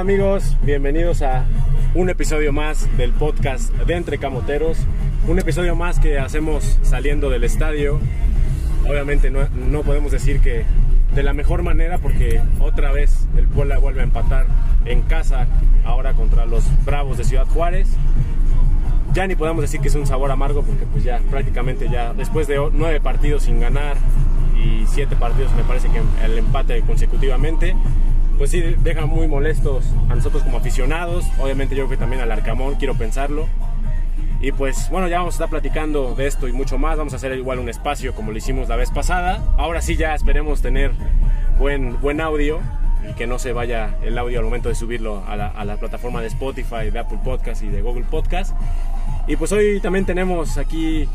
Amigos, bienvenidos a un episodio más del podcast de Entre Camoteros. Un episodio más que hacemos saliendo del estadio. Obviamente no, no podemos decir que de la mejor manera porque otra vez el Puebla vuelve a empatar en casa ahora contra los Bravos de Ciudad Juárez. Ya ni podemos decir que es un sabor amargo porque pues ya prácticamente ya después de nueve partidos sin ganar y siete partidos me parece que el empate consecutivamente pues sí deja muy molestos a nosotros como aficionados obviamente yo creo que también al Arcamón quiero pensarlo y pues bueno, ya vamos a estar platicando de esto y mucho más. Vamos a hacer igual un espacio como lo hicimos la vez pasada. Ahora sí ya esperemos tener buen, buen audio y que no se vaya el audio al momento de subirlo a la, a la plataforma de Spotify, de Apple Podcast y de Google Podcast. Y pues hoy también tenemos aquí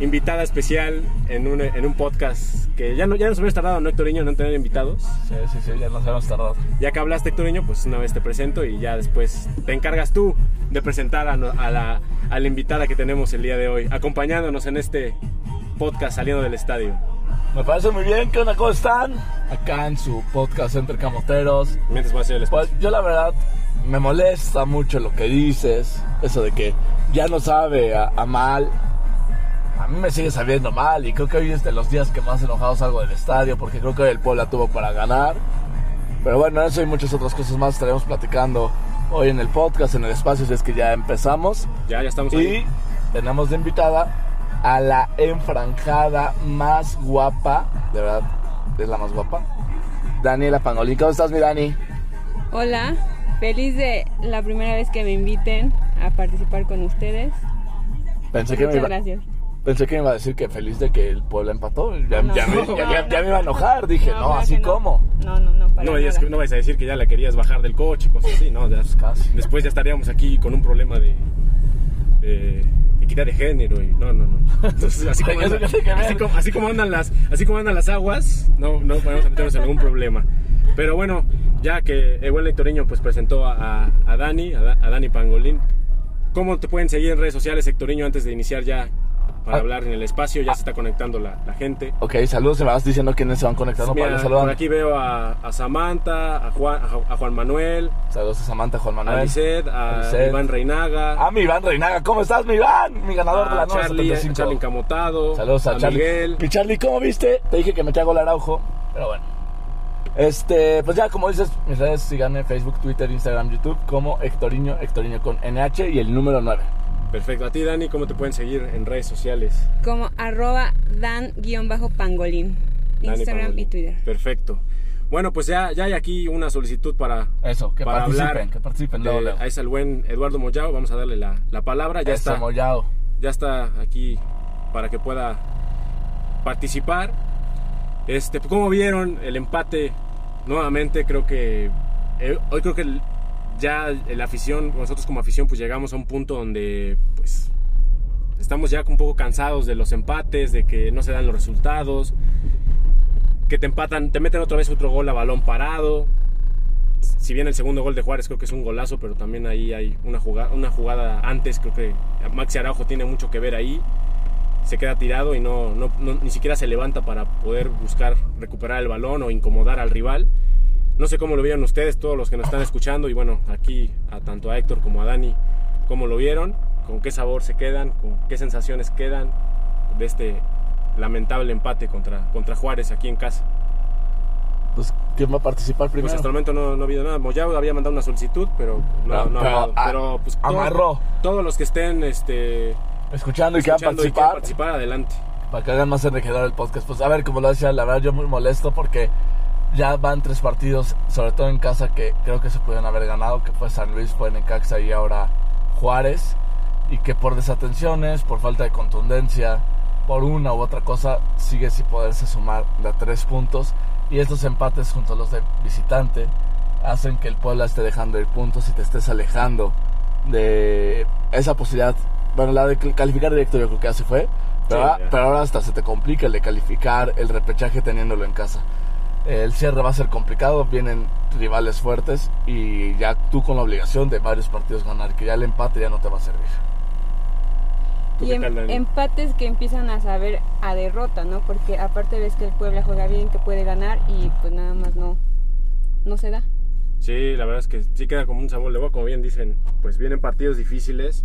invitada especial en un, en un podcast que ya, no, ya nos habíamos tardado, ¿no, Héctoriño, no en tener invitados? Sí, sí, sí, ya nos hemos tardado. Ya que hablaste, Héctoriño, pues una vez te presento y ya después te encargas tú de presentar a, a la, a la invitada que tenemos el día de hoy, acompañándonos en este podcast saliendo del estadio. Me parece muy bien, ¿qué onda? ¿Cómo están? Acá en su podcast Entre Camoteros. Mientras va a ser el espacio. Pues yo la verdad me molesta mucho lo que dices, eso de que ya no sabe a, a mal. A mí me sigue sabiendo mal y creo que hoy es de los días que más enojado salgo del estadio porque creo que hoy el Puebla tuvo para ganar. Pero bueno, eso y muchas otras cosas más estaremos platicando hoy en el podcast, en el espacio, si es que ya empezamos. Ya, ya estamos ahí. Y tenemos de invitada a la enfranjada más guapa, de verdad, es la más guapa, Daniela Pangolín. ¿Cómo estás, mi Dani? Hola, feliz de la primera vez que me inviten a participar con ustedes. Pensé que, me Muchas iba, gracias. pensé que me iba a decir que feliz de que el pueblo empató. Ya, No, ya me, no, ya- no, ya- ya no. me iba a enojar. Dije, no, así que no. como. No, no, no, para No, vayas, nada. no vayas a decir que ya la querías bajar del coche, cosas así, ¿no? Ya- casi. después ya estaríamos aquí con un problema de, de equidad de género y no, no, no. Entonces, así como, Eso anda- qué tiene que ver. así como- así como andan las, así como andan las aguas, no, no vamos a meternos en ningún problema. Pero bueno, ya que el buen Lectoriño pues presentó a, a- a Dani, a, a Dani Pangolín, ¿cómo te pueden seguir en redes sociales, Hectoriño, antes de iniciar ya para Ah. hablar en el espacio? Ya se está conectando la, la gente. Ok, saludos, me vas diciendo quiénes se van conectando Mira, para por aquí veo a, a Samantha, a Juan, a Juan Manuel, Saludos a Samantha, Juan a Manuel. A Lisette. Iván Reinaga, Ah, mi Iván Reinaga, ¿cómo estás, mi Iván? Mi ganador de la a nueva Charlie, a 75. Charlie Encamotado, Saludos a, Charlie. Miguel. Mi Charlie, ¿cómo viste? Te dije que me hago el araujo, pero bueno. Este, pues ya como dices, mis redes síganme Facebook, Twitter, Instagram, YouTube como Hectoriño, Hectoriño con NH y el número 9. Perfecto. A ti, Dani, ¿cómo te pueden seguir en redes sociales? Como arroba dan-pangolín. Instagram Pangolín. y Twitter. Perfecto. Bueno, pues ya, ya hay aquí una solicitud para, Eso, que para participen, hablar. que participen. luego, luego. ahí está el buen Eduardo Moyao. Vamos a darle la, la palabra. Ya Eso, está, Moyao. ya está aquí para que pueda participar. Este, ¿Cómo vieron el empate? Nuevamente creo que eh, hoy creo que ya la afición, nosotros como afición, pues llegamos a un punto donde pues estamos ya un poco cansados de los empates, de que no se dan los resultados, que te empatan, te meten otra vez otro gol a balón parado. Si bien el segundo gol de Juárez creo que es un golazo, pero también ahí hay una jugada, una jugada antes, creo que Maxi Araujo tiene mucho que ver ahí. Se queda tirado y no, no- no- ni siquiera se levanta para poder buscar recuperar el balón o incomodar al rival. No sé cómo lo vieron ustedes, todos los que nos están escuchando, y bueno, aquí a tanto a Héctor como a Dani, cómo lo vieron, con qué sabor se quedan, con qué sensaciones quedan de este lamentable empate contra, contra Juárez aquí en casa. Pues, ¿quién va a participar Pues primero? hasta el momento no, no ha habido nada. Moyao había mandado una solicitud, pero no, no ha hablado. Pero pues todo- todos los que estén este, Escuchando y quieran escuchando y quieran participar, participar, adelante. para que hagan más enriquecedor el podcast. Pues a ver, como lo decía, la verdad yo muy molesto porque ya van tres partidos, sobre todo en casa, que creo que se pudieron haber ganado, que fue San Luis, fue Necaxa y ahora Juárez, y que por desatenciones, por falta de contundencia, por una u otra cosa, sigue sin poderse sumar de a tres puntos, y estos empates junto a los de visitante hacen que el Puebla esté dejando ir puntos y te estés alejando de esa posibilidad. Bueno, la de calificar directo yo creo que así fue, pero, Sí, ahora- pero ahora hasta se te complica el de calificar el repechaje teniéndolo en casa. El cierre va a ser complicado, vienen rivales fuertes y ya tú con la obligación de varios partidos ganar, que ya el empate ya no te va a servir. ¿Tú Y em- empates que empiezan a saber a derrota, ¿no? Porque aparte ves que el Puebla juega bien, que puede ganar y pues nada más no, no se da. Sí, la verdad es que sí queda como un sabor de boca, como bien dicen, pues vienen partidos difíciles,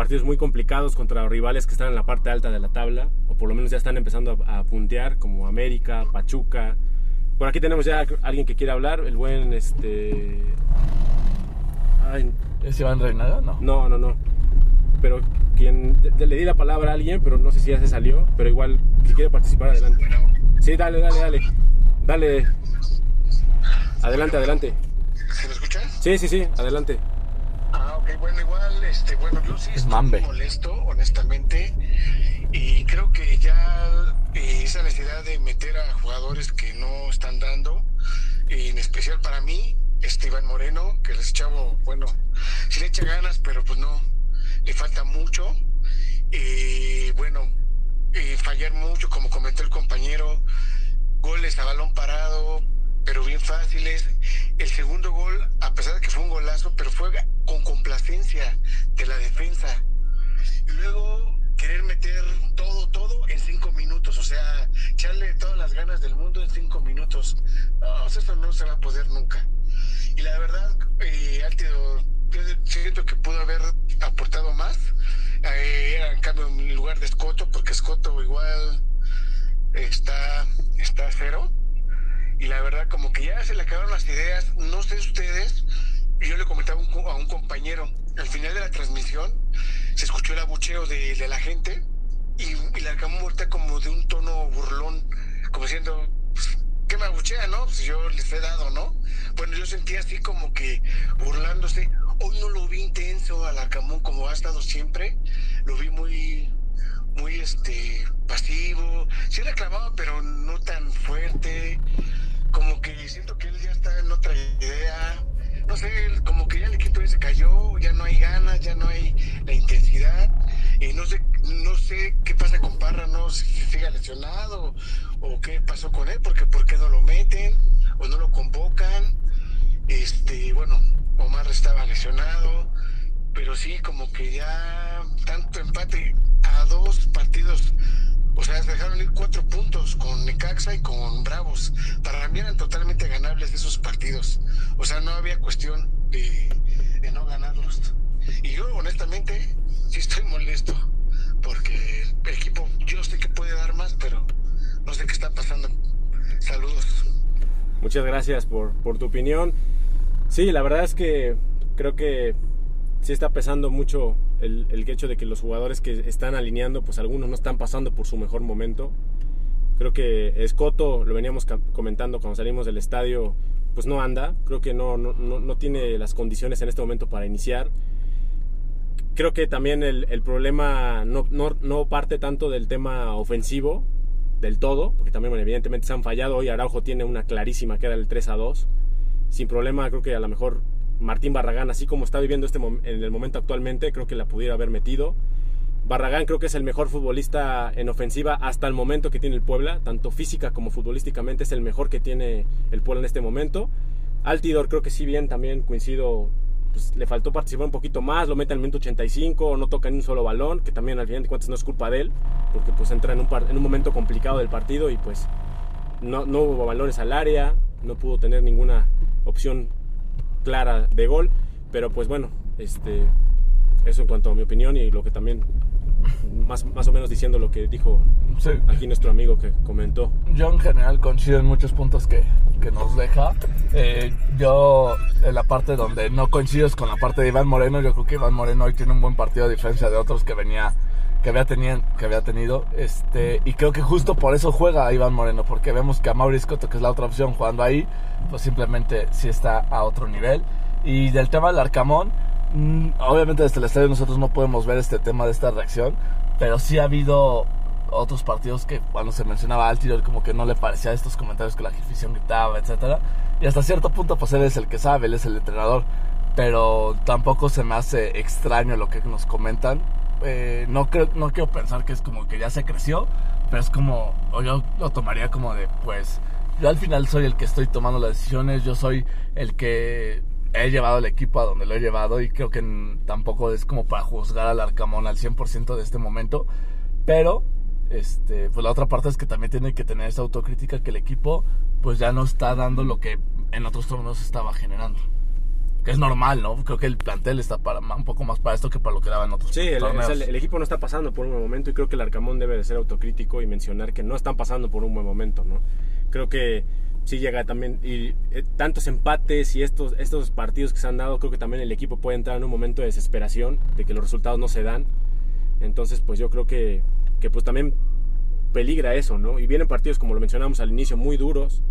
partidos muy complicados contra rivales que están en la parte alta de la tabla, o por lo menos ya están empezando a, a puntear, como América, Pachuca. Por aquí tenemos ya a alguien que quiere hablar, el buen este. Ay, ¿Es Iván Reinaga? No. no, no, no. Pero quien de- le di la palabra a alguien, pero no sé si ya se salió, pero igual si quiere participar adelante. Sí, dale, dale, dale. Dale. Adelante, adelante. ¿Se me escuchan? Sí, sí, sí, adelante. Ok, bueno, igual, este, bueno, yo sí Es estoy Mambe. molesto, honestamente, y creo que ya eh, esa necesidad de meter a jugadores que no están dando, en especial para mí, este Iván Moreno, que es chavo, bueno, sí le echa ganas, pero pues no, le falta mucho, y bueno, eh, fallar mucho, como comentó el compañero, goles a balón parado, pero bien fáciles. El segundo gol, a pesar de que fue un golazo, pero fue con complacencia de la defensa. Y luego querer meter todo, todo en cinco minutos, o sea, echarle todas las ganas del mundo en cinco minutos. No, eso no se va a poder nunca. Y la verdad, eh, Altido, yo siento que pudo haber aportado más. Eh, era en cambio en lugar de Escoto, porque Escoto igual está, está cero. Y la verdad, como que ya se le acabaron las ideas. No sé ustedes, yo le comentaba un, a un compañero, al final de la transmisión se escuchó el abucheo de, la gente y, y la acabó muerta como de un tono burlón, como diciendo, pues, ¿qué me abuchea, no? Pues yo les he dado, ¿no? Bueno, yo sentía así como que burlándose. Hoy no lo vi intenso al Arcamón como ha estado siempre. Lo vi muy, muy este pasivo. Sí reclamaba, pero no tan fuerte. Como que siento que él ya está en otra idea. No sé, como que ya el equipo ya se cayó, ya no hay ganas, ya no hay la intensidad. Y no sé, no sé qué pasa con Parra, no si sigue lesionado o qué pasó con él, porque por qué no lo meten o no lo convocan. Este, bueno, Omar estaba lesionado, pero sí como que ya tanto empate a dos partidos, o sea, se dejaron ir cuatro puntos con Necaxa y con Bravos. Para mí eran totalmente ganables esos partidos. O sea, no había cuestión de, de no ganarlos. Y yo, honestamente, sí estoy molesto. Porque el equipo, yo sé que puede dar más, pero no sé qué está pasando. Saludos. Muchas gracias por, por tu opinión. Sí, la verdad es que creo que sí está pesando mucho el, el hecho de que los jugadores que están alineando, pues algunos no están pasando por su mejor momento. Creo que Escoto, lo veníamos comentando cuando salimos del estadio, pues no anda. Creo que no, no, no, no tiene las condiciones en este momento para iniciar. Creo que también el, el problema no, no, parte tanto del tema ofensivo, del todo, porque también evidentemente se han fallado. Hoy Araujo tiene una clarísima que era el 3 a 2. Sin problema, creo que a lo mejor Martín Barragán, así como está viviendo este en el momento actualmente, creo que la pudiera haber metido. Barragán creo que es el mejor futbolista en ofensiva hasta el momento que tiene el Puebla, tanto física como futbolísticamente es el mejor que tiene el Puebla en este momento. Altidor creo que sí bien, también coincido, pues, le faltó participar un poquito más, lo mete al minuto 85, no toca ni un solo balón, que también al final de cuentas no es culpa de él, porque pues entra en un, en un momento complicado del partido y pues no, no hubo balones al área, no pudo tener ninguna opción clara de gol, pero pues bueno, este, eso en cuanto a mi opinión y lo que también, más, más o menos diciendo lo que dijo Sí. aquí nuestro amigo que comentó. Yo en general coincido en muchos puntos que, que nos deja. Eh, yo en la parte donde no coincido es con la parte de Iván Moreno. Yo creo que Iván Moreno hoy tiene un buen partido a diferencia de otros que venía que había tenido, que había tenido este y creo que justo por eso juega Iván Moreno porque vemos que a Mauricio Coto que es la otra opción jugando ahí pues simplemente sí está a otro nivel y del tema del Arcamón mm, obviamente desde el estadio nosotros no podemos ver este tema de esta reacción pero sí ha habido otros partidos que cuando se mencionaba Altidor como que no le parecía estos comentarios que la afición gritaba, etcétera. Y hasta cierto punto pues él es el que sabe, él es el entrenador, pero tampoco se me hace extraño lo que nos comentan. Eh, no creo no quiero pensar que es como que ya se creció, pero es como o yo lo tomaría como de pues yo al final soy el que estoy tomando las decisiones, yo soy el que he llevado el equipo a donde lo he llevado y creo que tampoco es como para juzgar al Arcamón al 100% de este momento, pero este, pues la otra parte es que también tiene que tener esa autocrítica que el equipo pues ya no está dando lo que en otros torneos estaba generando. Que es normal, ¿no? Creo que el plantel está para un poco más para esto que para lo que daba en otros Sí, el, torneos. el- el equipo no está pasando por un buen momento y creo que el Arcamón debe de ser autocrítico y mencionar que no están pasando por un buen momento, ¿no? Creo que sí llega también y eh, tantos empates y estos estos partidos que se han dado, creo que también el equipo puede entrar en un momento de desesperación de que los resultados no se dan. Entonces, pues yo creo que que pues también peligra eso, ¿no? Y vienen partidos como lo mencionamos al inicio muy duros,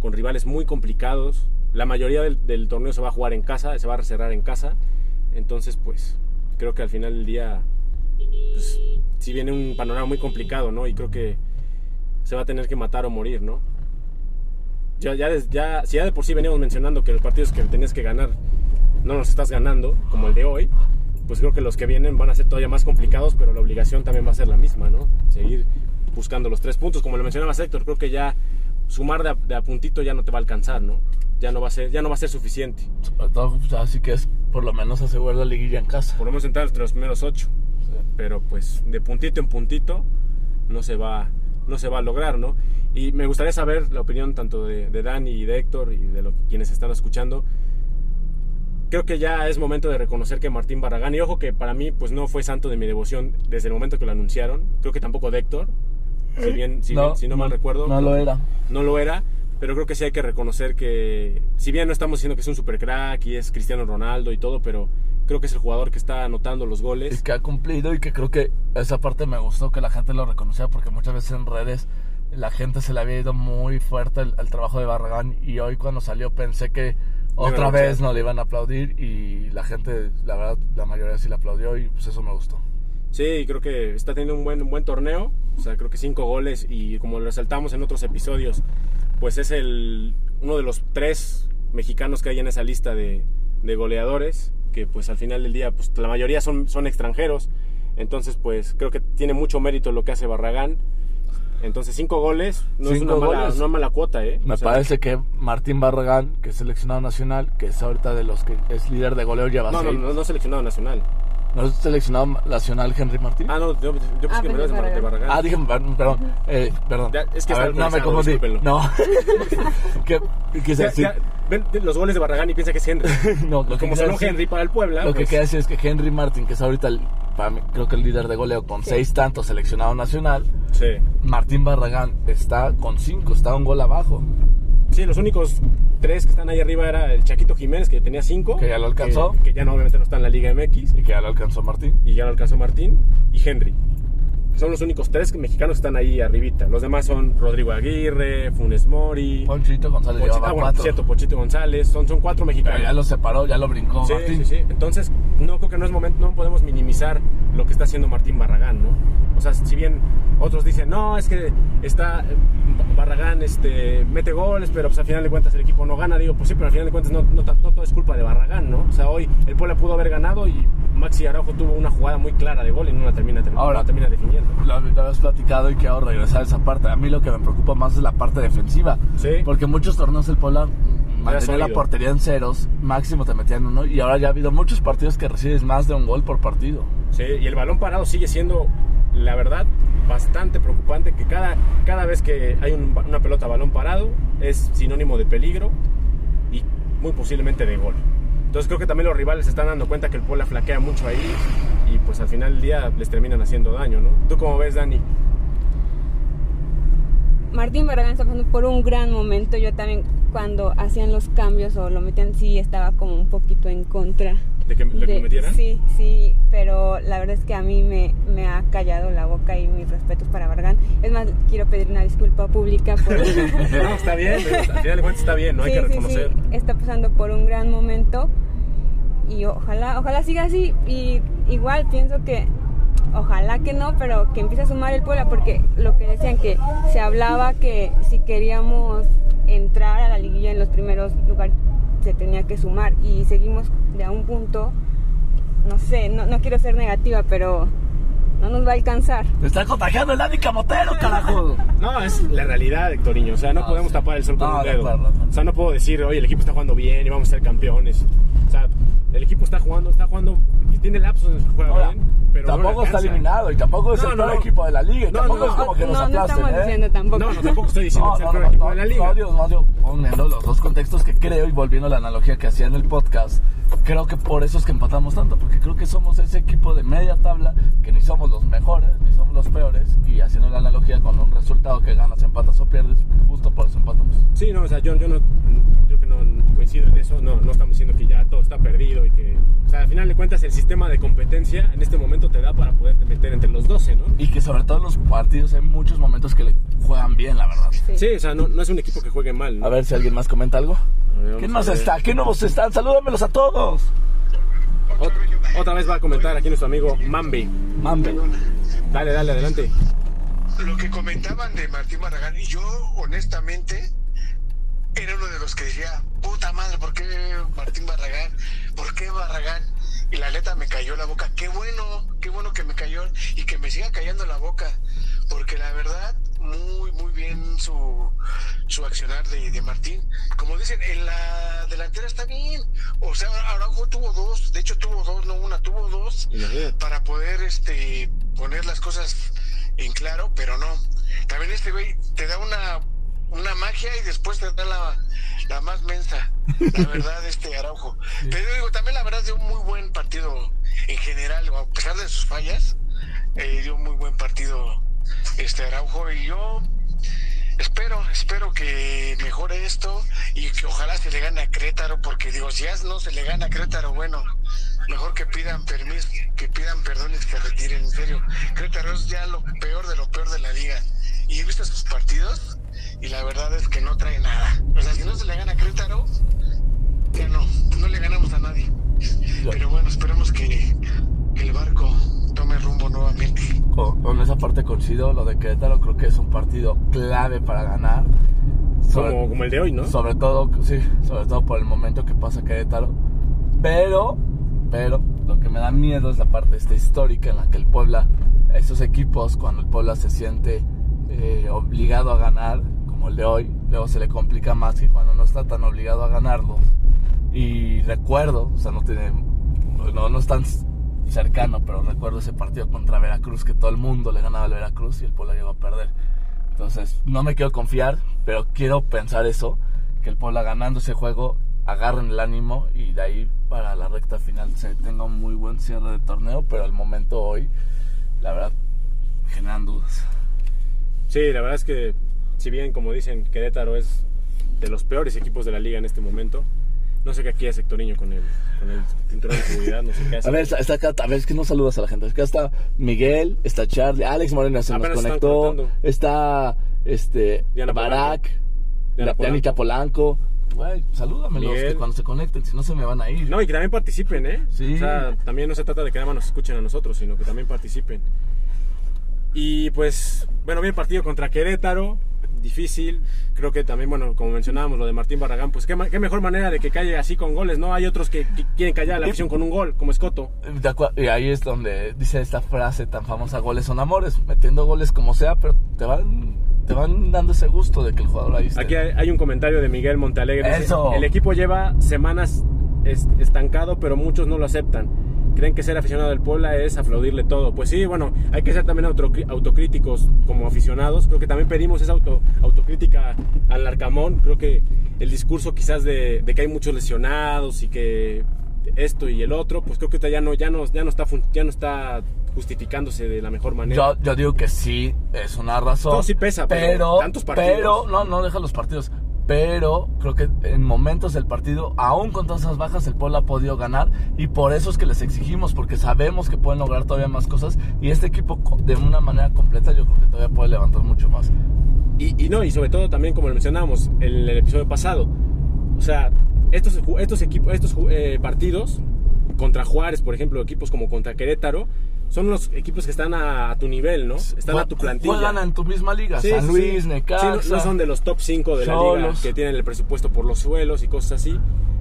con rivales muy complicados. La mayoría del, del torneo se va a jugar en casa, se va a cerrar en casa. Entonces, pues creo que al final del día pues, viene un panorama muy complicado, ¿no? Y creo que se va a tener que matar o morir, ¿no? Ya, ya, ya, si ya de por sí veníamos mencionando que los partidos que tenías que ganar no los estás ganando, como el de hoy, pues creo que los que vienen van a ser todavía más complicados, pero la obligación también va a ser la misma, ¿no? Seguir buscando los tres puntos, como lo mencionaba Héctor, creo que ya sumar de a, de a puntito ya no te va a alcanzar, ¿no? Ya no va a ser, ya no va a ser suficiente. Todo, pues, así que es por lo menos asegurar la liguilla en casa. Menos entrar entre los primeros ocho. pero pues de puntito en puntito no se va no se va a lograr, ¿no? Y me gustaría saber la opinión tanto de, de Dani y de Héctor y de lo, quienes están escuchando. Creo que ya es momento de reconocer que Martín Barragán, y ojo que para mí pues no fue santo de mi devoción desde el momento que lo anunciaron, creo que tampoco de Héctor, si bien, si, bien- si no mal recuerdo. No lo era. no lo era, pero creo que sí hay que reconocer que, si bien no estamos diciendo que es un super crack y es Cristiano Ronaldo y todo, pero creo que es el jugador que está anotando los Y goles. que ha cumplido y que creo que esa parte me gustó que la gente lo reconocía porque muchas veces en redes la gente se le había ido muy fuerte el, el trabajo de Barragán y hoy cuando salió pensé que otra vez no le iban a aplaudir y la gente, la verdad, la mayoría sí le aplaudió y pues eso me gustó. Sí, creo que está teniendo un buen, un buen torneo, o sea, creo que cinco goles y como lo resaltamos en otros episodios, pues es el, uno de los tres mexicanos que hay en esa lista de, de goleadores, que pues al final del día, pues la mayoría son, son extranjeros, entonces pues creo que tiene mucho mérito lo que hace Barragán. Entonces, cinco goles no es Cinco una mala, una mala cuota, ¿eh? Me O sea, parece que Martín Barragán, que es seleccionado nacional, que es ahorita de los que es líder de goleo, lleva No, no, seis. no, no seleccionado nacional. ¿No es seleccionado nacional Henry Martín? Ah, no, yo, yo pensé Ah, que me pensé ibas de, Bar- de Barragán. Ah, dije, perdón, perdón, eh, perdón. Ya, es que A ver, no me confundí. No. ¿Qué quise Ya- decir? ya, ven los goles de Barragán y piensa que es Henry. No, lo que Como decir- Henry para el Puebla. Lo que pues, queda decir es que Henry Martin, que es ahorita el, para mí, creo que el líder de goleo con seis tantos seleccionado nacional, Sí. Martín Barragán está con cinco, está un gol abajo. Sí, los únicos tres que están ahí arriba era el Chaquito Jiménez, que tenía cinco. Que ya lo alcanzó. Que, que ya no, obviamente no está en la Liga MX. Y que ya lo alcanzó Martín. Y ya lo alcanzó Martín. Y Henry. Son los únicos tres mexicanos que están ahí arribita. Los demás son Rodrigo Aguirre, Funes Mori. Ponchito González Pochito, llevaba ah, bueno, cierto, Pochito González. Son, son cuatro Pero mexicanos. ya lo separó, ya lo brincó Sí, Martín. sí, sí. Entonces, no creo que no es momento, no podemos minimizar lo que está haciendo Martín Barragán, ¿no? O sea, si bien otros dicen, no, es que está Barragán este, mete goles, pero pues al final de cuentas el equipo no gana, digo, pues sí, pero al final de cuentas no, no, no todo es culpa de Barragán, ¿no? O sea, hoy el Puebla pudo haber ganado y Maxi Araujo tuvo una jugada muy clara de gol y no la termina, no Ahora- la termina definiendo. Lo, lo habías platicado y quiero regresar a esa parte. A mí lo que me preocupa más es la parte defensiva. Sí. Porque muchos torneos el Puebla mantenía la portería en ceros, máximo te metían uno, y ahora ya ha habido muchos partidos que recibes más de un gol por partido. Sí, y el balón parado sigue siendo, la verdad, bastante preocupante, que cada, cada vez que hay un- una pelota a balón parado es sinónimo de peligro y muy posiblemente de gol. Entonces creo que también los rivales se están dando cuenta que el Puebla flaquea mucho ahí pues al final del día les terminan haciendo daño, ¿no? ¿Tú cómo ves, Dani? Martín Barragán está pasando por un gran momento. Yo también cuando hacían los cambios o lo metían, sí estaba como un poquito en contra. ¿De que, de que lo metieran? Sí, sí, pero la verdad es que a mí me, me ha callado la boca y mis respetos para Barragán. Es más, quiero pedir una disculpa pública por... No, está bien, al final de cuentas está bien, ¿no? Hay Sí, que sí, reconocer. sí, está pasando por un gran momento y ojalá, ojalá siga así y igual pienso que ojalá que no, pero que empiece a sumar el Puebla porque lo que decían que se hablaba que si queríamos entrar a la liguilla en los primeros lugares se tenía que sumar y seguimos de a un punto, no sé, no, no quiero ser negativa, pero no nos va a alcanzar. ¡Te está contagiando el Dani Camotero, carajo! No, es la realidad, Hectoriño. O sea, no, No, podemos sí. tapar el sol con No, un de dedo. acuerdo, de acuerdo. O sea, no puedo decir, oye, el equipo está jugando bien y vamos a ser campeones. O sea, el equipo está jugando, está jugando tiene lapsos en los que juega Ahora, bien, pero no tampoco le está eliminado y tampoco es No, el no, peor no. equipo de la liga. Y No, tampoco no, es como que no, nos no aplasten, estamos ¿eh? diciendo tampoco. No, no, tampoco estoy diciendo que sea el peor no, equipo no, de la liga. no, Dios, no, Dios, poniendo los dos contextos que creo y volviendo a la analogía que hacía en el podcast, creo que por eso es que empatamos tanto, porque creo que somos ese equipo de media tabla, que ni somos los mejores, ni somos los peores, y haciendo la analogía con un resultado que ganas, empatas o pierdes, justo por eso empatamos. Sí, no, o sea, yo, yo no, yo que no coincido en eso, no, no estamos diciendo que ya todo está perdido y que, o sea, al final de cuentas el sistema de competencia en este momento te da para poderte meter entre los 12, ¿no? Y que sobre todo en los partidos hay muchos momentos que le juegan bien, la verdad. Sí. Sí, o sea, no, no es un equipo que juegue mal, ¿no? A ver si alguien más comenta algo. Ver, ¿Quién vamos más a ver. está? ¿Qué nuevos están? Salúdamelos a todos. Ot- otra vez va a comentar aquí nuestro amigo Mambi. Mambe. Dale, dale, adelante. Lo que comentaban de Martín Barragán, y yo honestamente era uno de los que decía, puta madre, ¿por qué Martín Barragán? ¿Por qué Barragán? Y la neta me cayó la boca. Qué bueno, qué bueno que me cayó y que me siga cayendo la boca. Porque la verdad, muy, muy bien su, su accionar de, de Martín. Como dicen, en la delantera está bien. O sea, Araujo tuvo dos, de hecho tuvo dos, no una, tuvo dos para poder este poner las cosas en claro, pero no. También este güey te da una, una magia y después te da la, la más mensa. La verdad, este Araujo. Pero digo, también la verdad dio un muy buen partido en general, a pesar de sus fallas, eh, dio un muy buen partido este Araujo y yo espero, espero que mejore esto y que ojalá se le gane a Crétaro, porque digo, si ya no se le gana a Crétaro, bueno, mejor que pidan permiso, que pidan perdón y que retiren, en serio. Crétaro es ya lo peor de lo peor de la liga. Y he visto sus partidos y la verdad es que no trae nada. O sea, si no se le gana a Crétaro, ya no, no le ganamos a nadie. Pero bueno, esperemos que, que el barco tome rumbo nuevamente. Con, con esa parte coincido, lo de Querétaro creo que es un partido clave para ganar. Sobre, Como, como el de hoy, ¿no? sobre todo, sí, sobre todo por el momento que pasa Querétaro. Pero, pero, lo que me da miedo es la parte esta histórica en la que el Puebla, esos equipos, cuando el Puebla se siente eh, obligado a ganar, como el de hoy, luego se le complica más que cuando no está tan obligado a ganarlos. Y recuerdo, o sea, no tiene, no, no es tan cercano, pero recuerdo ese partido contra Veracruz que todo el mundo le ganaba al Veracruz y el Puebla llegó a perder. Entonces, no me quiero confiar, pero quiero pensar eso, que el Puebla ganando ese juego agarren el ánimo y de ahí para la recta final se tenga un muy buen cierre de torneo, pero al momento hoy, la verdad, generan dudas. Sí, la verdad es que, si bien, como dicen, Querétaro es de los peores equipos de la liga en este momento, no sé qué aquí hace Hectorinho con el, con el cinturón de seguridad, no sé qué hace. A ver, está, está acá, a ver, es que no saludas a la gente. Acá está Miguel, está Charlie, Alex Moreno se nos Apenas conectó, está este Diana la- Polanco. Dianita Polanco. Güey, salúdamelos Miguel. que cuando se conecten, si no se me van a ir. No, y que también participen, ¿eh? Sí. O sea, también no se trata de que nada más nos escuchen a nosotros, sino que también participen. Y pues, bueno, bien partido contra Querétaro, difícil. Creo que también, bueno, como mencionábamos, lo de Martín Barragán, pues qué, qué mejor manera de que calle así con goles, ¿no? Hay otros que, que quieren callar a la afición con un gol, como Escoto. Y ahí es donde dice esta frase tan famosa, goles son amores, metiendo goles como sea, pero te van, te van dando ese gusto de que el jugador ahí esté. Aquí hay, hay un comentario de Miguel Montalegre. dice, Eso. El equipo lleva semanas es- estancado, pero muchos no lo aceptan. Creen que ser aficionado del Puebla es aplaudirle todo. Pues sí, bueno, hay que ser también autocríticos como aficionados. Creo que también pedimos esa auto- autocrítica al Arcamón. Creo que el discurso quizás de, de que hay muchos lesionados y que esto y el otro, pues creo que ya no, ya no, ya no está ya no está justificándose de la mejor manera. Yo, yo digo que sí, es una razón. No, sí pesa, pero tantos partidos. Pero, no, no deja los partidos. Pero creo que en momentos del partido, aún con todas esas bajas, el Puebla ha podido ganar. Y por eso es que les exigimos, porque sabemos que pueden lograr todavía más cosas. Y este equipo, de una manera completa, yo creo que todavía puede levantar mucho más. Y, y no, y sobre todo también, como lo mencionábamos en el episodio pasado, o sea, estos, estos, equipos, estos eh, partidos contra Juárez, por ejemplo, equipos como contra Querétaro, son los equipos que están a, a tu nivel, ¿no? Están a tu plantilla. Juegan en tu misma liga. Sí, San Luis, sí. Necaxa. Sí, no, no son de los top 5 de la liga que tienen el presupuesto por los suelos y cosas así.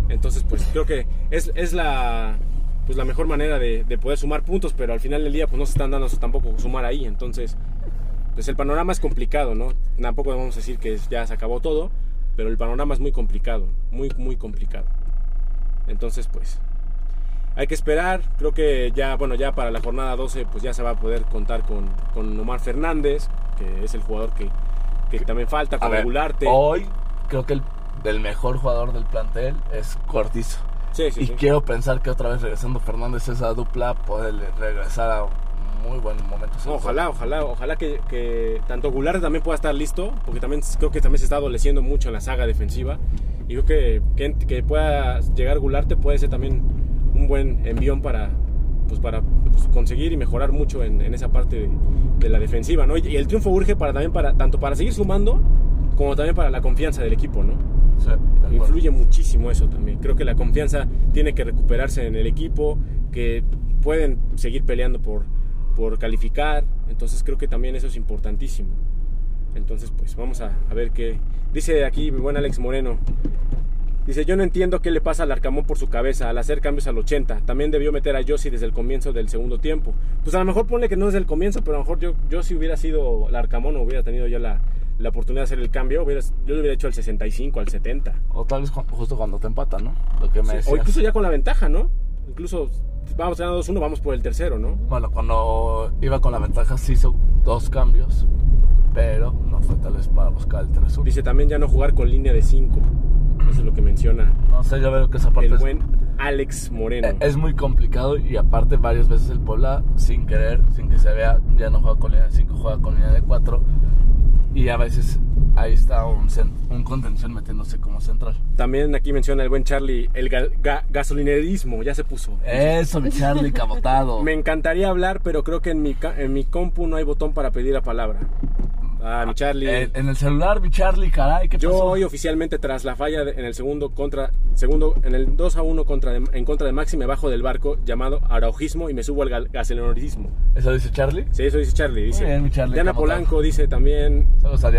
Entonces, pues creo que es, es la, pues, la mejor manera de, de poder sumar puntos, pero al final del día pues no se están dando tampoco sumar ahí. Entonces, pues el panorama es complicado, ¿no? Tampoco vamos a decir que ya se acabó todo, pero el panorama es muy complicado, muy, muy complicado. Entonces, pues, hay que esperar. Creo que ya, bueno, ya para la jornada 12, pues ya se va a poder contar con, con Omar Fernández, que es el jugador que, que también falta, con Gularte. Hoy creo que el, el mejor jugador del plantel es Cortizo. Sí, sí, y sí. quiero pensar que otra vez regresando Fernández esa dupla puede regresar a muy buen momento. No, ojalá, ojalá, ojalá que, que tanto Gularte también pueda estar listo, porque también creo que también se está adoleciendo mucho en la saga defensiva. Y creo que, que, que pueda llegar Gularte puede ser también un buen envión para, pues para pues, conseguir y mejorar mucho en, en esa parte de, de la defensiva. ¿no? Y, y el triunfo urge para, también para, tanto para seguir sumando como también para la confianza del equipo. ¿no? Sí, de acuerdo. Influye muchísimo eso también. Creo que la confianza tiene que recuperarse en el equipo, que pueden seguir peleando por, por calificar. Entonces creo que también eso es importantísimo. Entonces pues vamos a, a ver qué... Dice aquí mi buen Alex Moreno. Dice, yo no entiendo qué le pasa al Arcamón por su cabeza al hacer cambios al 80. También debió meter a Yossi desde el comienzo del segundo tiempo. Pues a lo mejor ponle que no desde el comienzo, pero a lo mejor yo, yo si hubiera sido el Arcamón o hubiera tenido ya la, la oportunidad de hacer el cambio, hubiera, yo lo hubiera hecho al 65, al 70. O tal vez justo cuando te empatan, ¿no? Lo que me Sí, o incluso ya con la ventaja, ¿no? Incluso vamos ganando 2-1, vamos por el tercero, ¿no? Bueno, cuando iba con la ventaja sí hizo dos cambios, pero no fue tal vez para buscar el 3-1. Dice también ya no jugar con línea de 5. Eso es lo que menciona No sé, yo veo que esa parte el es, buen Alex Moreno. eh, es muy complicado y aparte varias veces el Puebla, sin querer, sin que se vea, ya no juega con línea de 5, juega con línea de 4 y a veces ahí está un, un contención metiéndose como central. También aquí menciona el buen Charlie el ga- ga- gasolinerismo, ya se puso. Eso, mi Charlie cabotado. Me encantaría hablar, pero creo que en mi, en mi compu no hay botón para pedir la palabra. Ah, mi Charlie. Eh, en el celular, mi Charlie, caray, ¿qué Yo pasó? hoy oficialmente tras la falla de- en el segundo contra segundo en el 2 a 1 contra de- en contra de Maxi me bajo del barco llamado araujismo y me subo al gasolinerismo. ¿Eso dice Charlie? Sí, eso dice Charlie. Dice. Muy bien, mi Charlie, Diana. Polanco dice también.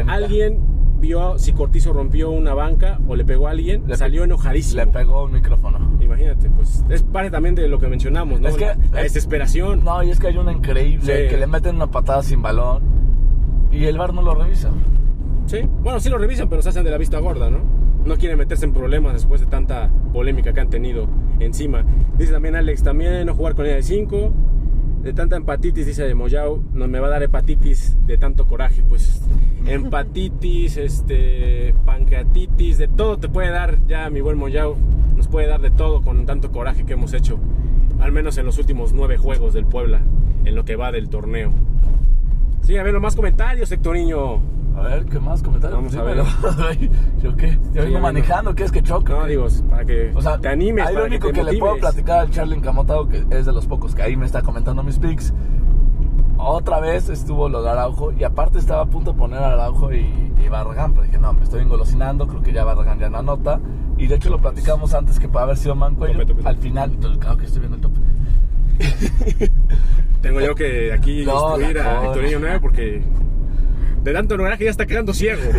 ¿Alguien vio si Cortizo rompió una banca o le pegó a alguien? Le Salió enojadísimo. Le pegó un micrófono. Imagínate, pues es parte también de lo que mencionamos, ¿no? Es que- la, la desesperación. No, y es que hay una increíble Sí. que le meten una patada sin balón y el bar no lo revisa. Sí, bueno, sí lo revisan, pero se hacen de la vista gorda, ¿no? No quieren meterse en problemas después de tanta polémica que han tenido encima. Dice también Alex, también no jugar con ella de 5. De tanta empatitis, dice de Moyao, no me va a dar hepatitis de tanto coraje. Pues empatitis, este, pancreatitis, de todo te puede dar ya mi buen Moyao. Nos puede dar de todo con tanto coraje que hemos hecho. Al menos en los últimos nueve juegos del Puebla, en lo que va del torneo. Sí, a ver, los más comentarios, Sectoriño. A ver, ¿qué más comentarios? Vamos a Dímelo. ¿Yo qué? Yo vengo manejando, ¿quieres que choque? No, digo, para que O sea, te animes, ahí lo único que, que, te le puedo platicar al Charlie Encamotado, que es de los pocos que ahí me está comentando mis pics. Otra vez estuvo lo de Araujo y aparte estaba a punto de poner a Araujo y, y Barragán, pero dije, no, me estoy engolosinando, creo que ya Barragán ya no anota. Y de hecho lo platicamos antes que puede haber sido Mancuello. Tope, tope, tope. Al final, claro que estoy viendo el tope. Tengo yo que aquí No, instruir a. Victorino 9 porque de tanto que ya está quedando ciego.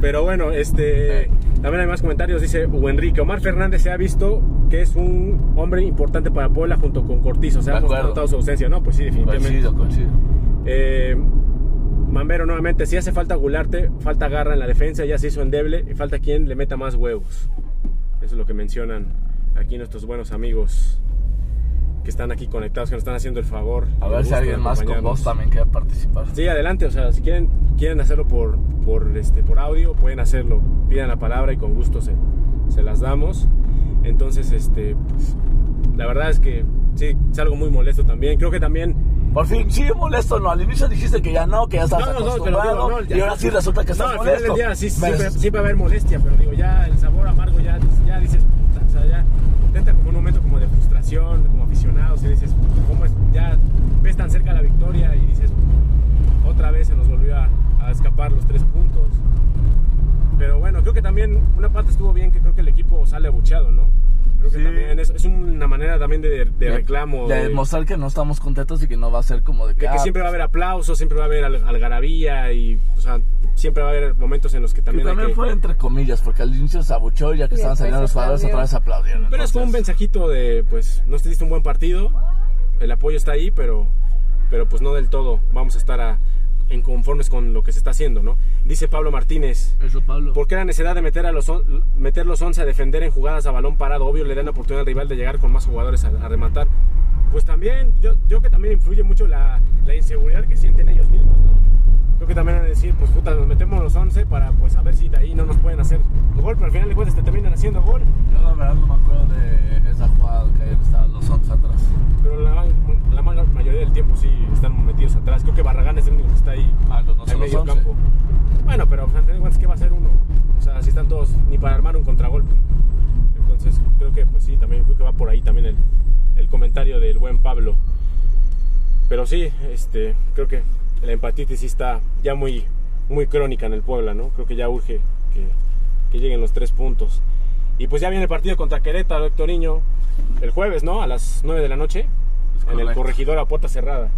Pero bueno, este también hay más comentarios. Dice Hugo Enrique, Omar Fernández se ha visto que es un hombre importante para Puebla junto con Cortizo. Se ha notado su ausencia, ¿no? Pues sí, definitivamente. Coincido, coincido. Eh, Mambero nuevamente, si hace falta Gularte, falta garra en la defensa, ya se hizo endeble y falta quien le meta más huevos. Eso es lo que mencionan aquí nuestros buenos amigos que están aquí conectados, que nos están haciendo el favor. A ver si alguien más con vos también quiere participar. Sí, adelante, o sea, si quieren, quieren hacerlo por, por, este, por audio, pueden hacerlo. Pidan la palabra y con gusto se, se las damos. Entonces, este, pues, la verdad es que sí, es algo muy molesto también. Creo que también Por fin, sí, molesto, no. Al inicio dijiste que ya no, que ya estás No, no, acostumbrado. digo, no, ya- y ahora sí resulta que No, estás al final molesto. del día sí, siempre, siempre va a haber molestia, pero digo, ya el sabor amargo ya, ya dices, puta, o sea, ya como un momento como de frustración, como aficionado, y dices, ¿cómo es? Ya ves tan cerca la victoria y dices, otra vez se nos volvió a, a escapar los tres puntos. Pero bueno, creo que también una parte estuvo bien, que creo que el equipo sale abucheado, ¿no? Creo que Sí. también es, es una manera también de, de reclamo. De de- demostrar que no estamos contentos y que no va a ser como de que. de que ah, siempre va a haber aplausos, siempre va a haber al- algarabía y, o sea, siempre va a haber momentos en los que Que también, hay también que- fue entre comillas, porque al inicio se abuchó y ya que Y estaban saliendo los jugadores otra vez aplaudieron. Pero es como un Entonces, mensajito de, pues, no te diste un buen partido, el apoyo está ahí, pero, pero pues no del todo. Vamos a estar a- inconformes con lo que se está haciendo, ¿no? Dice Pablo Martínez, Eso, Pablo. ¿Por qué la necesidad de meter, a los, on- meter los 11 a defender en jugadas a balón parado? Obvio, le dan la oportunidad al rival de llegar con más jugadores a, a rematar. Pues también, yo, yo que también influye mucho la, la inseguridad que sienten ellos mismos, ¿no? Creo que también van a decir, pues puta, nos metemos los 11 para pues a ver si de ahí no nos pueden hacer gol, pero al final de cuentas te terminan haciendo gol. Yo la verdad no me acuerdo de esa jugada que ayer estaban los 11 atrás. Pero la, la ma- mayoría del tiempo sí están metidos atrás. Creo que Barragán es el único que está ahí Ah, no, no en los medio 11. campo. Bueno, pero al final de cuentas, ¿qué va a hacer uno? O sea, si están todos ni para armar un contragolpe. Entonces, creo que pues sí, también creo que va por ahí también el, el comentario del buen Pablo. Pero sí, este, creo que la empatitis sí está ya muy, muy crónica en el Puebla, ¿no? Creo que ya urge que, que lleguen los tres puntos. Y pues ya viene el partido contra Querétaro, Héctor Niño, el jueves, ¿no? A las 9 de la noche, en el corregidor a puerta cerrada.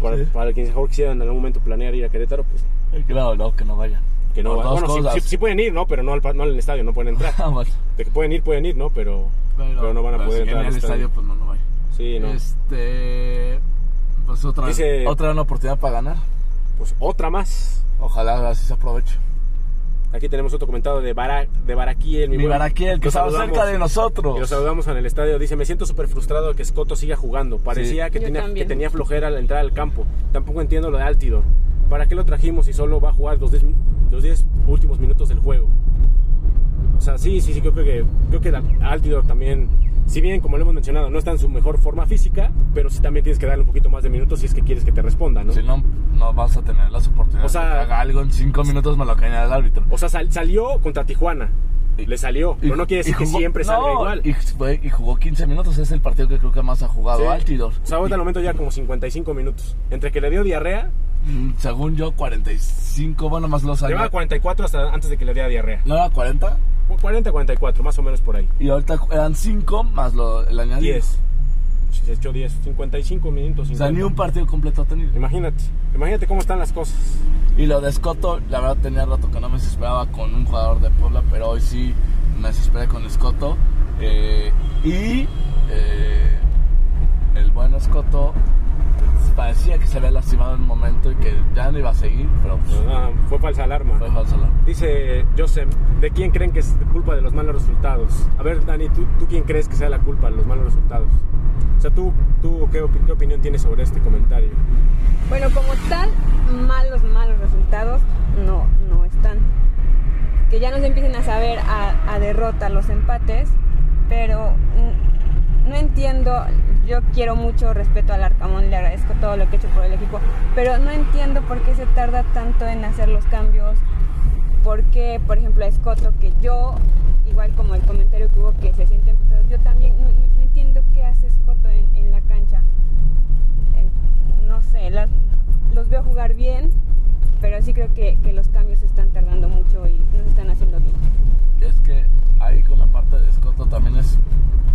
Para, Sí. para quienes mejor quisieran en algún momento planear ir a Querétaro, pues Eh, Claro, no, que no vayan. que no Por va- dos Bueno, sí, cosas. sí- sí pueden ir, ¿no? Pero no al, no al estadio, no pueden entrar. Ah. De que pueden ir, pueden ir, ¿no? Pero, pero, no van a pero poder si entrar quieren al al estadio. estadio, pues no, no vayan. Sí, no. Este. Pues otra, Dice- otra gran oportunidad para ganar. Pues otra más. Ojalá así se aproveche. Aquí tenemos otro comentario de, Bara, de Baraquiel. Mi buen- Baraquiel, que estaba saludamos. cerca de nosotros. Y lo saludamos en el estadio. Dice, me siento súper frustrado de que Scotto siga jugando. Parecía que, tenía, que tenía flojera al entrar al campo. Tampoco entiendo lo de Altidor. ¿Para qué lo trajimos si solo va a jugar los 10 los 10 últimos minutos del juego? O sea, sí, sí, sí, creo que, creo que Altidor también, si bien, como lo hemos mencionado, no está en su mejor forma física, pero sí también tienes que darle un poquito más de minutos si es que quieres que te responda, ¿no? Si no, no vas a tener las oportunidades O sea- de que haga algo en cinco minutos me lo caen al árbitro. O sea, sal- salió contra Tijuana. Le salió, pero no quiere decir que siempre salga no, igual. Y, fue- y jugó 15 minutos, es el partido que creo que más ha jugado Sí. Altidor. O sea, ahorita al momento ya como 55 minutos. Entre que le dio diarrea, Mm, Según yo, 45, bueno, más los años. llevaba 44 hasta antes de que le diera diarrea. ¿No era 40? 40, 44, más o menos por ahí. Y ahorita eran 5 más lo, el añadido. 10. Se echó 10, 55 minutos. O sea, 50. ni un partido completo ha tenido. Imagínate, imagínate cómo están las cosas. Y lo de Escoto, la verdad tenía rato que no me desesperaba con un jugador de Puebla, pero hoy sí me desesperé con Escoto. Eh, y eh, el buen Escoto parecía que se había lastimado en un momento y que ya no iba a seguir, pero pues, nada, fue falsa alarma. fue falso alarma. Dice Joseph, ¿de quién creen que es culpa de los malos resultados? A ver, Dani, ¿tú, tú quién crees que sea la culpa de los malos resultados? O sea, ¿tú, tú qué, opi- qué opinión tienes sobre este comentario? Bueno, como tal, malos, malos resultados no, no están. Que ya nos empiecen a saber a, a derrota los empates, pero mm, no entiendo, yo quiero mucho respeto al Arcamón, le agradezco todo lo que ha hecho por el equipo, pero no entiendo por qué se tarda tanto en hacer los cambios, por qué, por ejemplo, a Escoto, que yo, igual como el comentario que hubo que se sienten frustrados, yo también no, entiendo qué hace Escoto en, la cancha no sé, los veo jugar bien, pero sí creo que, que los cambios se están tardando mucho y no están haciendo bien. Es que ahí con la parte de Escoto también es,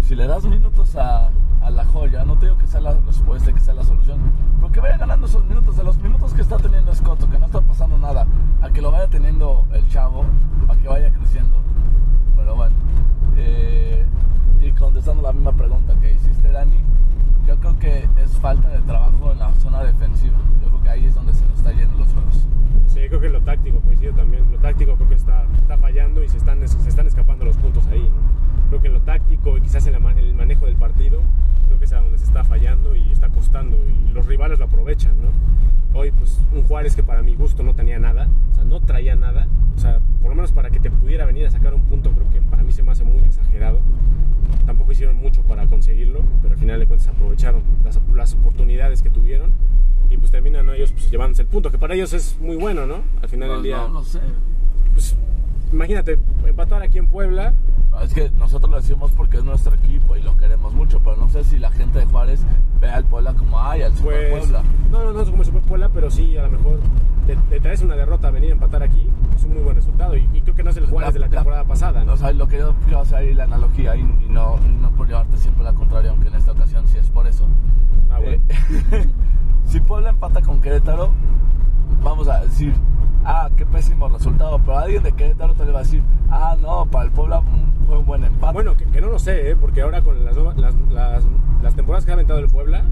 si le das minutos a, a la joya, no te digo que sea la respuesta, que sea la solución, pero que vaya ganando esos minutos, de los minutos que está teniendo Escoto, que no está pasando nada, a que lo vaya teniendo el chavo, a que vaya creciendo. Pero bueno, eh, y contestando la misma pregunta que hiciste, Dani, yo creo que es falta de trabajo en la zona defensiva. Yo creo que ahí es donde se nos está yendo los juegos. Sí, creo que lo táctico, coincido también. Lo táctico creo que está, está fallando y se están, es- se están escapando los puntos ahí. ¿no? Creo que en lo táctico y quizás en la en el manejo del partido, creo que es a donde se está fallando y está costando. Y los rivales lo aprovechan. ¿no? Hoy, pues, un Juárez que para mi gusto no tenía nada, o sea, no traía nada. O sea, por lo menos para que te pudiera venir a sacar un punto, creo que para mí se me hace muy exagerado. Tampoco hicieron mucho para conseguirlo, pero al final de cuentas aprovecharon las, las oportunidades que tuvieron y pues terminan ellos pues, llevándose el punto, que para ellos es muy bueno, ¿no? Al final del Pues día, no, no sé. pues imagínate, empatar aquí en Puebla, Es que nosotros lo decimos porque es nuestro equipo y lo queremos mucho, pero no sé si la gente de Juárez ve al Puebla como, ay, al Super pues... Puebla. No, no, no es como Super Puebla, pero sí, a lo mejor te, traes una derrota venir a empatar aquí, es un muy buen resultado y, y creo que no es el Juárez de la temporada pasada, ¿no? O sea, lo que yo quiero hacer ahí la analogía y, y no, no por llevarte siempre la contraria, aunque en esta ocasión sí es por eso. Ah, bueno. Eh, si Puebla empata con Querétaro, vamos a decir, ah, qué pésimo resultado, pero alguien de Querétaro te le va a decir, ah, no, para el Puebla fue un buen empate. Bueno, que, no lo sé, ¿eh? porque ahora con las, las temporadas que ha aventado el Puebla,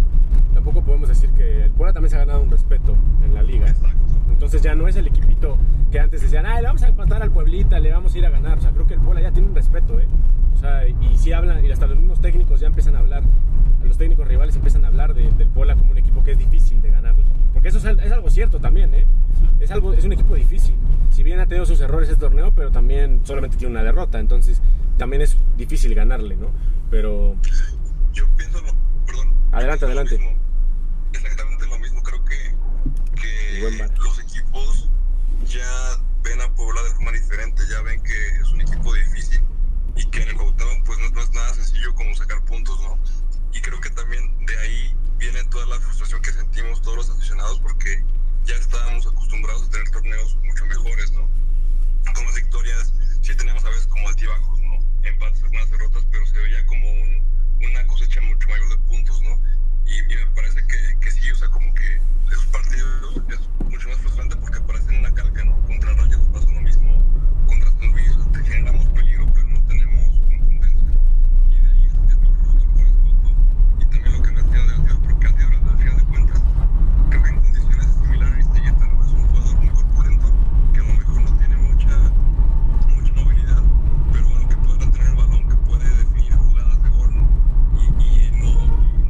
tampoco podemos decir que el Puebla también se ha ganado un respeto en la liga. Entonces ya no es el equipito que antes decían, ah, le vamos a empatar al Pueblita, le vamos a ir a ganar. O sea, creo que el Puebla ya tiene un respeto, ¿eh? O sea, y si hablan, y hasta los mismos técnicos ya empiezan a hablar, los técnicos rivales empiezan a hablar de- del Puebla como un equipo que es difícil de ganarle. Porque eso es, es algo cierto también, ¿eh? Es, algo, es un equipo difícil. Si bien ha tenido sus errores este torneo, pero también solamente tiene una derrota. Entonces también es difícil ganarle, ¿no? Pero Yo pienso lo, perdón. Adelante, lo adelante. mismo, exactamente lo mismo. Creo que, que los equipos ya ven a Puebla de forma diferente, ya ven que es un equipo difícil y que en el Cuauhtémoc pues no, no es nada sencillo como sacar puntos, ¿no? Y creo que también de ahí viene toda la frustración que sentimos todos los aficionados porque ya estábamos acostumbrados a tener torneos mucho mejores, ¿no? Con las victorias sí teníamos a veces como altibajos, ¿no? Empates, algunas derrotas, pero se veía como un, una cosecha mucho mayor de puntos, ¿no? Y, y me parece que, que sí, o sea, como que esos partidos es mucho más frustrante porque parecen una calca, ¿no? Contra Rayos pasa lo mismo, contra San te generamos peligro, pero no tenemos contundencia. Y de ahí es, es lo frustrante por Escoto y también lo que me hacía de Dios, porque al final de cuentas, creo que en condiciones similares Telleta no es un jugador muy corpulento, que a lo mejor no tiene mucha, mucha movilidad, pero bueno, que puede retener el balón, que puede definir jugadas de gol, ¿no? Y, y no,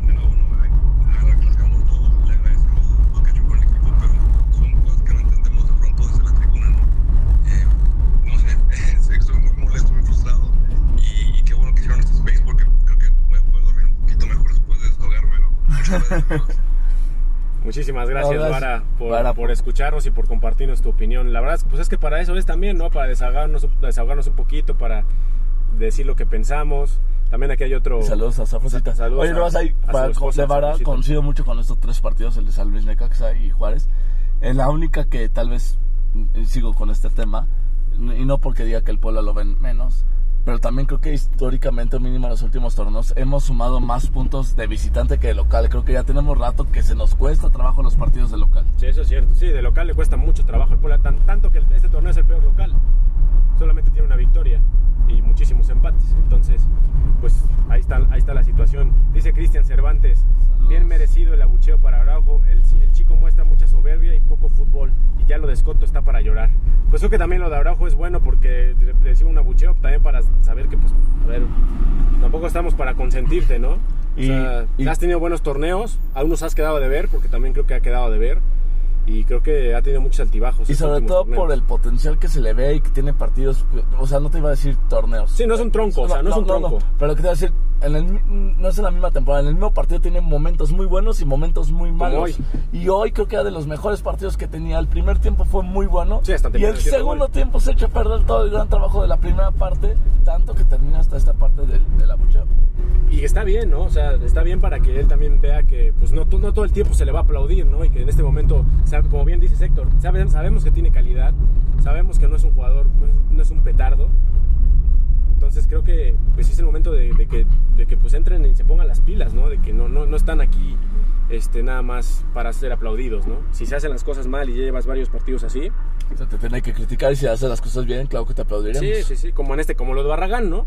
de nuevo, no me rascamos todos, le agradezco lo que ha hecho con el equipo, pero son cosas que no entendemos de pronto desde la tribuna, ¿no? Eh, no sé, sé que estoy muy molesto, muy frustrado, y, y qué bueno que hicieron este space porque creo que voy a poder dormir un poquito mejor después de desahogarme, ¿no? Muchas gracias, amigos. Muchísimas gracias, No, Vara, por, Vara, por escucharnos y por compartirnos tu opinión. La verdad, pues es que para eso es también, ¿no? Para desahogarnos, desahogarnos un poquito, para decir lo que pensamos. También aquí hay otro... Saludos a Zafrosita. Sa- saludos Oye, a- no vas ahí, para de Vara, coincido mucho con estos tres partidos, el de San Luis, Necaxa y Juárez. Es la única que tal vez mm, sigo con este tema, y no porque diga que el Puebla lo ven menos, pero también creo que históricamente, mínimo en los últimos torneos, hemos sumado más puntos de visitante que de local. Creo que ya tenemos rato que se nos cuesta trabajo los partidos de local. Sí, eso es cierto. Sí, de local le cuesta mucho trabajo al Puebla, tan- tanto que este torneo es el peor local. Solamente tiene una victoria y muchísimos empates. Entonces, pues ahí está, ahí está la situación. Dice Cristian Cervantes, Saludos. bien merecido el abucheo para Araujo. El, el chico muestra mucha soberbia y poco fútbol. Y ya lo de Escoto está para llorar. Pues creo que también lo de Araujo es bueno porque decimos un abucheo también para saber que, pues, a ver, tampoco estamos para consentirte, ¿no? Y- o sea, y- has tenido buenos torneos, algunos has quedado de ver, porque también creo que ha quedado de ver. Y creo que ha tenido muchos altibajos. Y sobre todo torneos. por el potencial que se le ve y que tiene partidos, o sea, no te iba a decir torneos. Sí, no es un tronco, o sea, no es un tronco. pero que te voy a decir, en el no es en la misma temporada, en el mismo partido tiene momentos muy buenos y momentos muy malos. hoy. Y hoy creo que era de los mejores partidos que tenía. El primer tiempo fue muy bueno. Sí, y el segundo gol. tiempo se echa a perder todo el gran trabajo de la primera parte, tanto que termina hasta esta parte del, del abucheo. Y está bien, ¿no? O sea, está bien para que él también vea que pues no, no todo el tiempo se le va a aplaudir, ¿no? Y que en este momento, sabe- como bien dice Héctor, sabe- sabemos que tiene calidad, sabemos que no es un jugador, no es, no es un petardo. Entonces creo que pues es el momento de, de que, de que pues entren y se pongan las pilas, ¿no? De que no, no, no están aquí este, nada más para ser aplaudidos, ¿no? Si se hacen las cosas mal y llevas varios partidos así, O sea, te tiene que criticar y si haces las cosas bien, claro que te aplaudiremos. sí, sí, sí, como en este, como lo de Barragán, ¿no?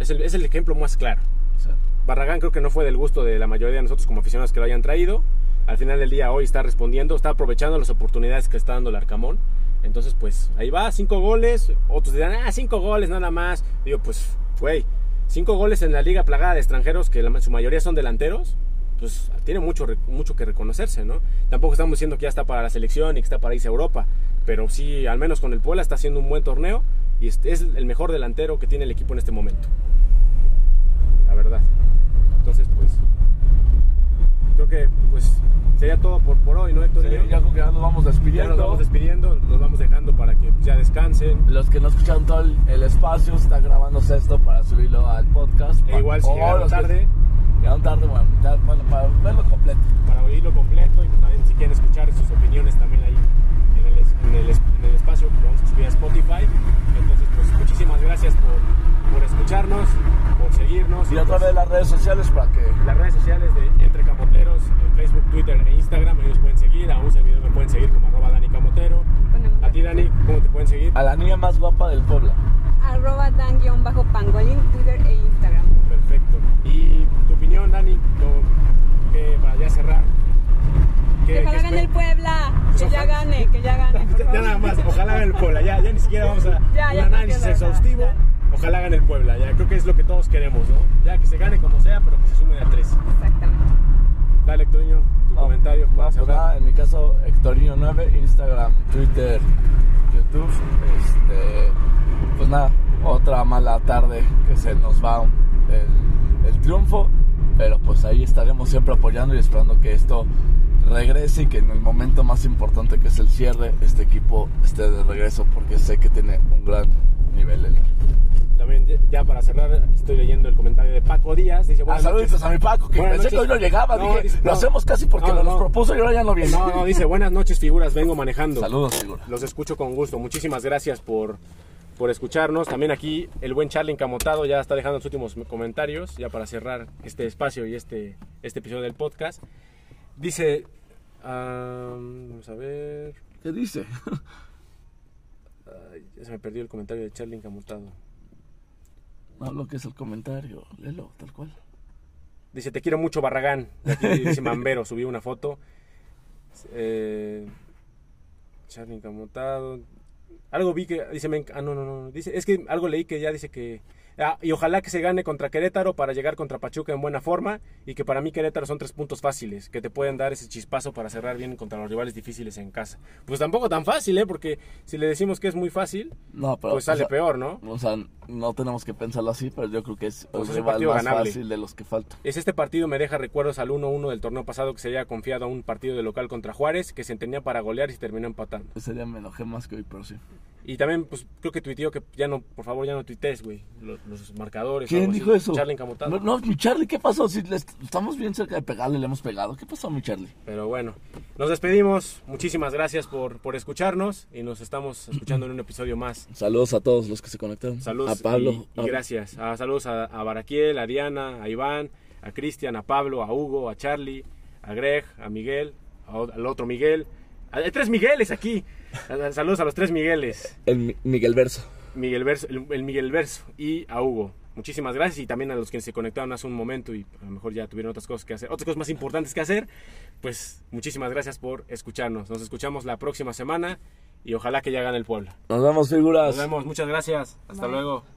Es el, es el ejemplo más claro. O sea, Barragán creo que no fue del gusto de la mayoría de nosotros como aficionados que lo hayan traído. Al final del día hoy está respondiendo, está aprovechando las oportunidades que está dando el Arcamón. Entonces, pues ahí va, cinco goles. Otros dirán, ah, cinco goles nada más. Digo, pues, güey, cinco goles en la liga plagada de extranjeros, que su mayoría son delanteros, pues tiene mucho, mucho que reconocerse, ¿no? Tampoco estamos diciendo que ya está para la selección y que está para irse a Europa, pero sí, al menos con el Puebla está haciendo un buen torneo y es, es el mejor delantero que tiene el equipo en este momento. La verdad. Entonces, pues, creo que pues sería todo por, por hoy, ¿no, Héctor? sí, ya creo que ya nos vamos Ya despidiendo. nos vamos despidiendo, los vamos dejando para que ya descansen. Los que no escucharon todo el, el espacio, está grabándose esto para subirlo al podcast. E igual si O llegaron tarde, Llegaron tarde, bueno, ya- bueno, para verlo completo. para oírlo completo y también si quieren escuchar sus opiniones también ahí en el, en el, en el espacio que lo vamos a subir a Spotify. Entonces, pues muchísimas gracias por, por escucharnos, por seguirnos. Y otra pues, vez las redes sociales para que las redes sociales de Entre Camoteros en Facebook, Twitter e Instagram. Ellos pueden seguir. A un servidor me pueden seguir como arroba Dani Camotero. A ti, Dani, ¿cómo te pueden seguir? a la niña más guapa del Puebla. Arroba dan-pangolín, Twitter e Instagram. Perfecto. ¿Y tu opinión, Dani? Que, para ya cerrar. ¿qué- Que ojalá gane el Puebla. Que ya gane, que ya gane. por Ya nada más, ojalá gane el Puebla, ya, ya ni siquiera vamos a Ya, un ya, análisis exhaustivo, ya. Ojalá gane el Puebla, ya creo que es lo que todos queremos, ¿no? Ya que se gane como sea, pero que se sume a tres. Exactamente. Dale, Héctorino, tu No, comentario no, pues nada, en mi caso, Hectorino9, Instagram, Twitter, YouTube. Este, pues nada, otra mala tarde que se nos va el, el triunfo. Pero pues ahí estaremos siempre apoyando y esperando que esto regrese y que en el momento más importante que es el cierre, este equipo esté de regreso porque sé que tiene un gran nivel el equipo. También ya- para cerrar, estoy leyendo el comentario de Paco Díaz, dice Ah, buenas saludos noches. a mi Paco, que pensé que hoy no llegaba. No, Dije, dice- lo no. hacemos casi porque No, nos los propuso y ahora ya no viene. No, no, dice buenas noches figuras, vengo manejando. Saludos, figura. Los escucho con gusto. Muchísimas gracias por, por escucharnos. También aquí el buen Charlie Encamotado ya está dejando los últimos comentarios, ya para cerrar este espacio y este, este episodio del podcast. Dice, ah, vamos a ver, ¿Qué dice? Ya se me perdió el comentario de Charlie Encamotado. No, lo que es el comentario, léelo, tal cual. Dice, te quiero mucho, Barragán. Aquí dice Mambero, subí una foto. Eh, Charlie. Algo vi que dice, me ah, no, no, no. Dice, es que algo leí que ya dice que. Ah, y ojalá que se gane contra Querétaro para llegar contra Pachuca en buena forma. Y que para mí Querétaro son tres puntos fáciles, que te pueden dar ese chispazo para cerrar bien contra los rivales difíciles en casa. Pues tampoco tan fácil, ¿eh? Porque si le decimos que es muy fácil, No, pero. pues sale o sea, peor, ¿no? O sea, no tenemos que pensarlo así, pero yo creo que es Pues es el un rival partido más ganable. fácil de los que faltan. Es este partido me deja recuerdos al 1-1 del torneo pasado que se había confiado a un partido de local contra Juárez, que se tenía para golear y se terminó empatando. Ese día me enojé más que hoy, pero sí. Y también, pues, creo que tuiteó que ya no, por favor, ya no tuitees, güey, los marcadores. ¿Quién así. dijo eso? Charlie Encamotado. No, mi Charlie, ¿qué pasó? Si estamos bien cerca de pegarle, le hemos pegado. ¿Qué pasó, mi Charlie? Pero bueno, nos despedimos. Muchísimas gracias por, por escucharnos y nos estamos escuchando en un episodio más. Saludos a todos los que se conectaron. Saludos a Pablo. y, y gracias. Ah, saludos a, a Baraquiel, a Diana, a Iván, a Cristian, a Pablo, a Hugo, a Charlie, a Greg, a Miguel, a al otro Miguel. Hay tres Migueles aquí. Saludos a los tres Migueles. El Mi- Miguel Verso. Miguel Verso, el, el Miguel Verso y a Hugo. Muchísimas gracias y también a los que se conectaron hace un momento y a lo mejor ya tuvieron otras cosas que hacer, otras cosas más importantes que hacer. Pues muchísimas gracias por escucharnos. Nos escuchamos la próxima semana y ojalá que ya gane el Puebla. Nos vemos, figuras. Nos vemos, muchas gracias. Hasta Bye. luego.